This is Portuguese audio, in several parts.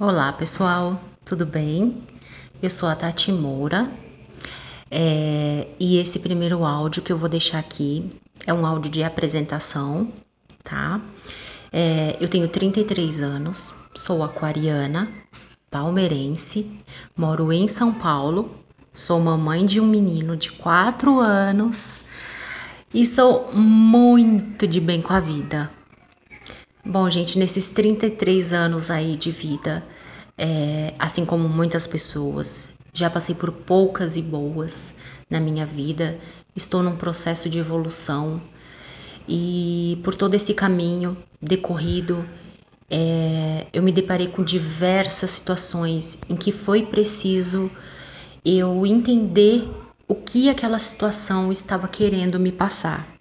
Olá pessoal, tudo bem? Eu sou a Tati Moura é, e esse primeiro áudio que eu vou deixar aqui é um áudio de apresentação, tá? É, eu tenho 33 anos, sou aquariana, palmeirense, moro em São Paulo, sou mamãe de um menino de 4 anos e sou muito de bem com a vida. Bom, gente, nesses 33 anos aí de vida, é, assim como muitas pessoas, já passei por poucas e boas na minha vida, estou num processo de evolução e por todo esse caminho decorrido, é, eu me deparei com diversas situações em que foi preciso eu entender o que aquela situação estava querendo me passar.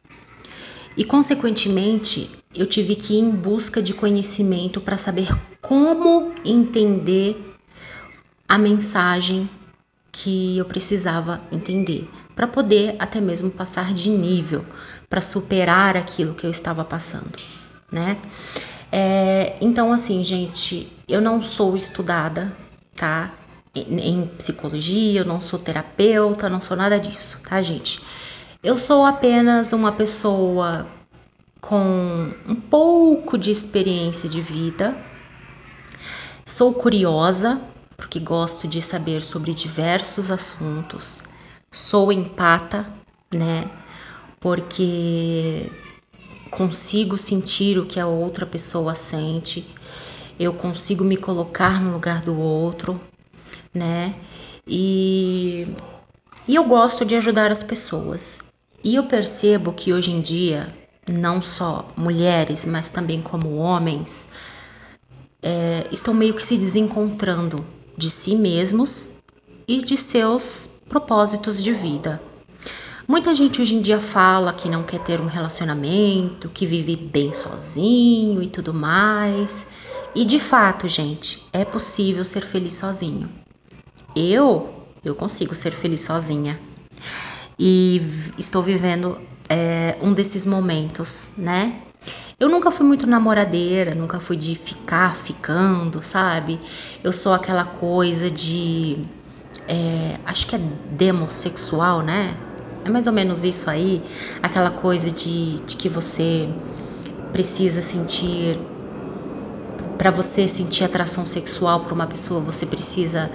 E, consequentemente, eu tive que ir em busca de conhecimento para saber como entender a mensagem que eu precisava entender, para poder até mesmo passar de nível, para superar aquilo que eu estava passando, né? É, então, assim, gente, eu não sou estudada, tá? Em, em psicologia, eu não sou terapeuta, não sou nada disso, tá, gente? Eu sou apenas uma pessoa com um pouco de experiência de vida. Sou curiosa, porque gosto de saber sobre diversos assuntos. Sou empata, né? Porque consigo sentir o que a outra pessoa sente. Eu consigo me colocar no lugar do outro, né? E, e eu gosto de ajudar as pessoas. E eu percebo que hoje em dia não só mulheres, mas também como homens, é, estão meio que se desencontrando de si mesmos e de seus propósitos de vida. Muita gente hoje em dia fala que não quer ter um relacionamento, que vive bem sozinho e tudo mais. E de fato, gente, é possível ser feliz sozinho. Eu, eu consigo ser feliz sozinha. E estou vivendo é, um desses momentos, né? Eu nunca fui muito namoradeira, nunca fui de ficar ficando, sabe? Eu sou aquela coisa de. É, acho que é demossexual, né? É mais ou menos isso aí. Aquela coisa de, de que você precisa sentir. Para você sentir atração sexual por uma pessoa, você precisa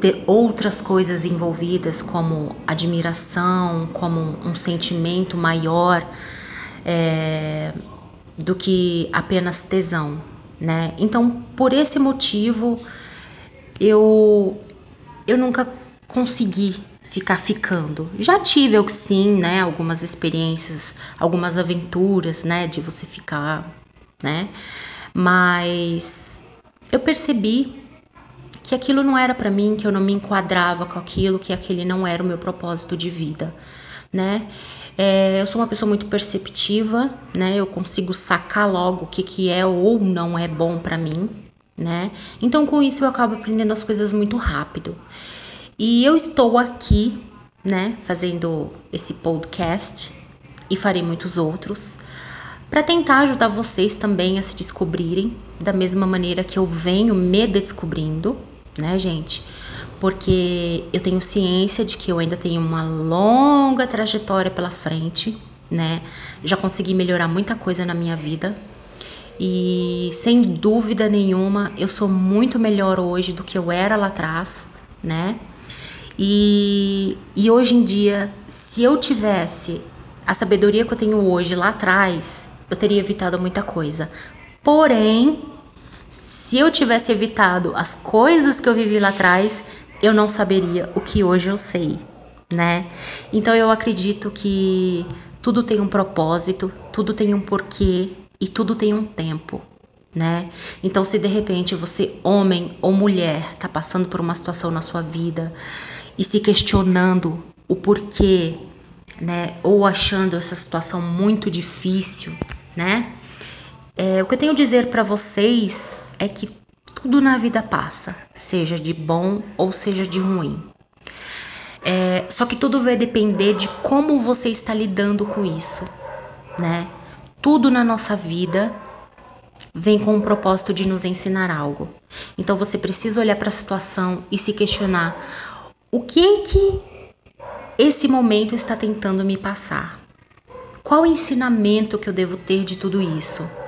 ter outras coisas envolvidas, como admiração, como um sentimento maior é, do que apenas tesão, né? Então, por esse motivo, eu eu nunca consegui ficar ficando. Já tive, eu, sim, né, algumas experiências, algumas aventuras, né, de você ficar, né? Mas eu percebi que aquilo não era para mim, que eu não me enquadrava com aquilo, que aquele não era o meu propósito de vida, né? É, eu sou uma pessoa muito perceptiva, né? Eu consigo sacar logo o que, que é ou não é bom para mim, né? Então com isso eu acabo aprendendo as coisas muito rápido. E eu estou aqui, né, fazendo esse podcast e farei muitos outros para tentar ajudar vocês também a se descobrirem da mesma maneira que eu venho me descobrindo, né, gente? Porque eu tenho ciência de que eu ainda tenho uma longa trajetória pela frente, né? Já consegui melhorar muita coisa na minha vida. E sem dúvida nenhuma, eu sou muito melhor hoje do que eu era lá atrás, né? E, e hoje em dia, se eu tivesse a sabedoria que eu tenho hoje lá atrás, eu teria evitado muita coisa. Porém, se eu tivesse evitado as coisas que eu vivi lá atrás, eu não saberia o que hoje eu sei, né? Então eu acredito que tudo tem um propósito, tudo tem um porquê e tudo tem um tempo, né? Então se de repente você, homem ou mulher, tá passando por uma situação na sua vida e se questionando o porquê, né? Ou achando essa situação muito difícil, né? É, o que eu tenho a dizer para vocês é que tudo na vida passa, seja de bom ou seja de ruim. É, só que tudo vai depender de como você está lidando com isso, né? Tudo na nossa vida vem com o propósito de nos ensinar algo. Então você precisa olhar para a situação e se questionar: o que que esse momento está tentando me passar? Qual o ensinamento que eu devo ter de tudo isso?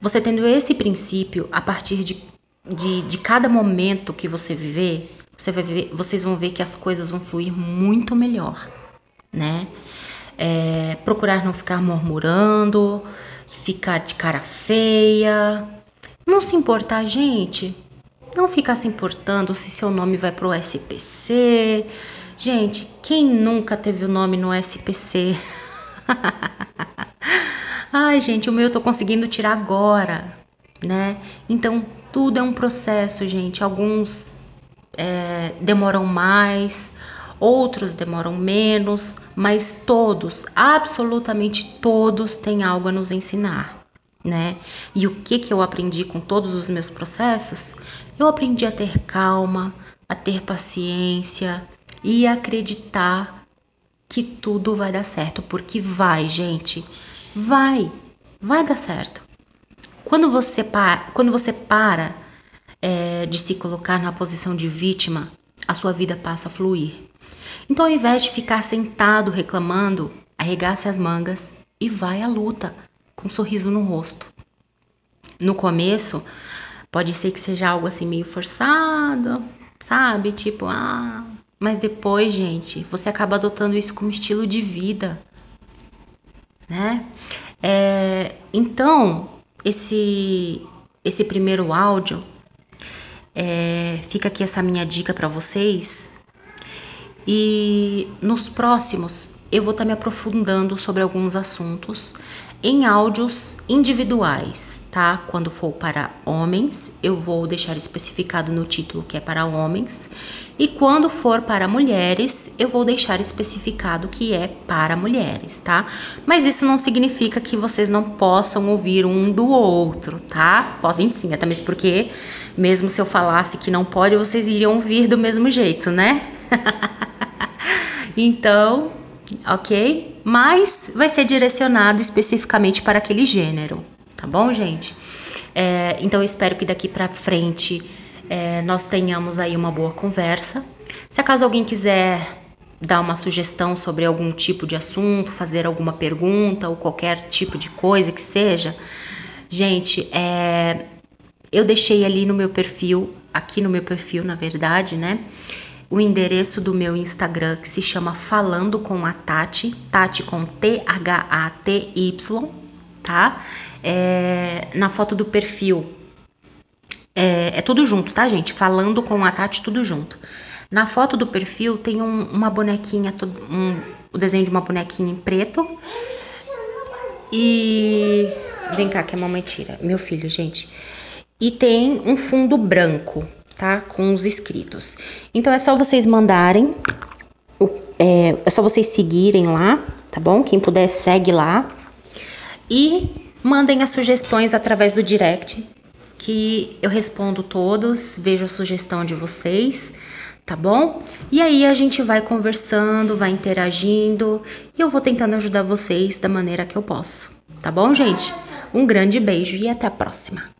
Você tendo esse princípio, a partir de, de, de cada momento que você viver, você vai ver, vocês vão ver que as coisas vão fluir muito melhor, né? É, procurar não ficar murmurando, ficar de cara feia, não se importar, gente. Não ficar se importando se seu nome vai pro SPC. Gente, quem nunca teve o nome no SPC? Ai, gente, o meu eu tô conseguindo tirar agora, né? Então, tudo é um processo, gente. Alguns é, demoram mais, outros demoram menos, mas todos, absolutamente todos, têm algo a nos ensinar, né? E o que que eu aprendi com todos os meus processos? Eu aprendi a ter calma, a ter paciência e acreditar que tudo vai dar certo, porque vai, gente, vai, vai dar certo. Quando você para, quando você para é, de se colocar na posição de vítima, a sua vida passa a fluir. Então, ao invés de ficar sentado reclamando, arregace as mangas e vai à luta com um sorriso no rosto. No começo, pode ser que seja algo assim meio forçado, sabe? Tipo, ah. Mas depois, gente, você acaba adotando isso como estilo de vida, né? É, então, esse, esse primeiro áudio, é, fica aqui essa minha dica para vocês e nos próximos eu vou estar tá me aprofundando sobre alguns assuntos em áudios individuais, tá? Quando for para homens, eu vou deixar especificado no título que é para homens, e quando for para mulheres, eu vou deixar especificado que é para mulheres, tá? Mas isso não significa que vocês não possam ouvir um do outro, tá? Podem sim, até mesmo porque, mesmo se eu falasse que não pode, vocês iriam ouvir do mesmo jeito, né? Então, ok? Mas vai ser direcionado especificamente para aquele gênero, tá bom, gente? É, então, eu espero que daqui para frente é, nós tenhamos aí uma boa conversa. Se acaso alguém quiser dar uma sugestão sobre algum tipo de assunto, fazer alguma pergunta ou qualquer tipo de coisa que seja, gente, é, eu deixei ali no meu perfil, aqui no meu perfil, na verdade, né? O endereço do meu Instagram que se chama Falando com a Tati, Tati com T-H-A-T-Y, tá? É, na foto do perfil. É, é, tudo junto, tá, gente? Falando com a Tati, tudo junto. Na foto do perfil tem um, uma bonequinha, um, o desenho de uma bonequinha em preto. E. Vem cá, que a mamãe tira. Meu filho, gente. E tem um fundo branco, tá? Com os inscritos. Então é só vocês mandarem, é, é só vocês seguirem lá, tá bom? Quem puder segue lá e mandem as sugestões através do direct, que eu respondo todos, vejo a sugestão de vocês, tá bom? E aí a gente vai conversando, vai interagindo e eu vou tentando ajudar vocês da maneira que eu posso, tá bom, gente? Um grande beijo e até a próxima.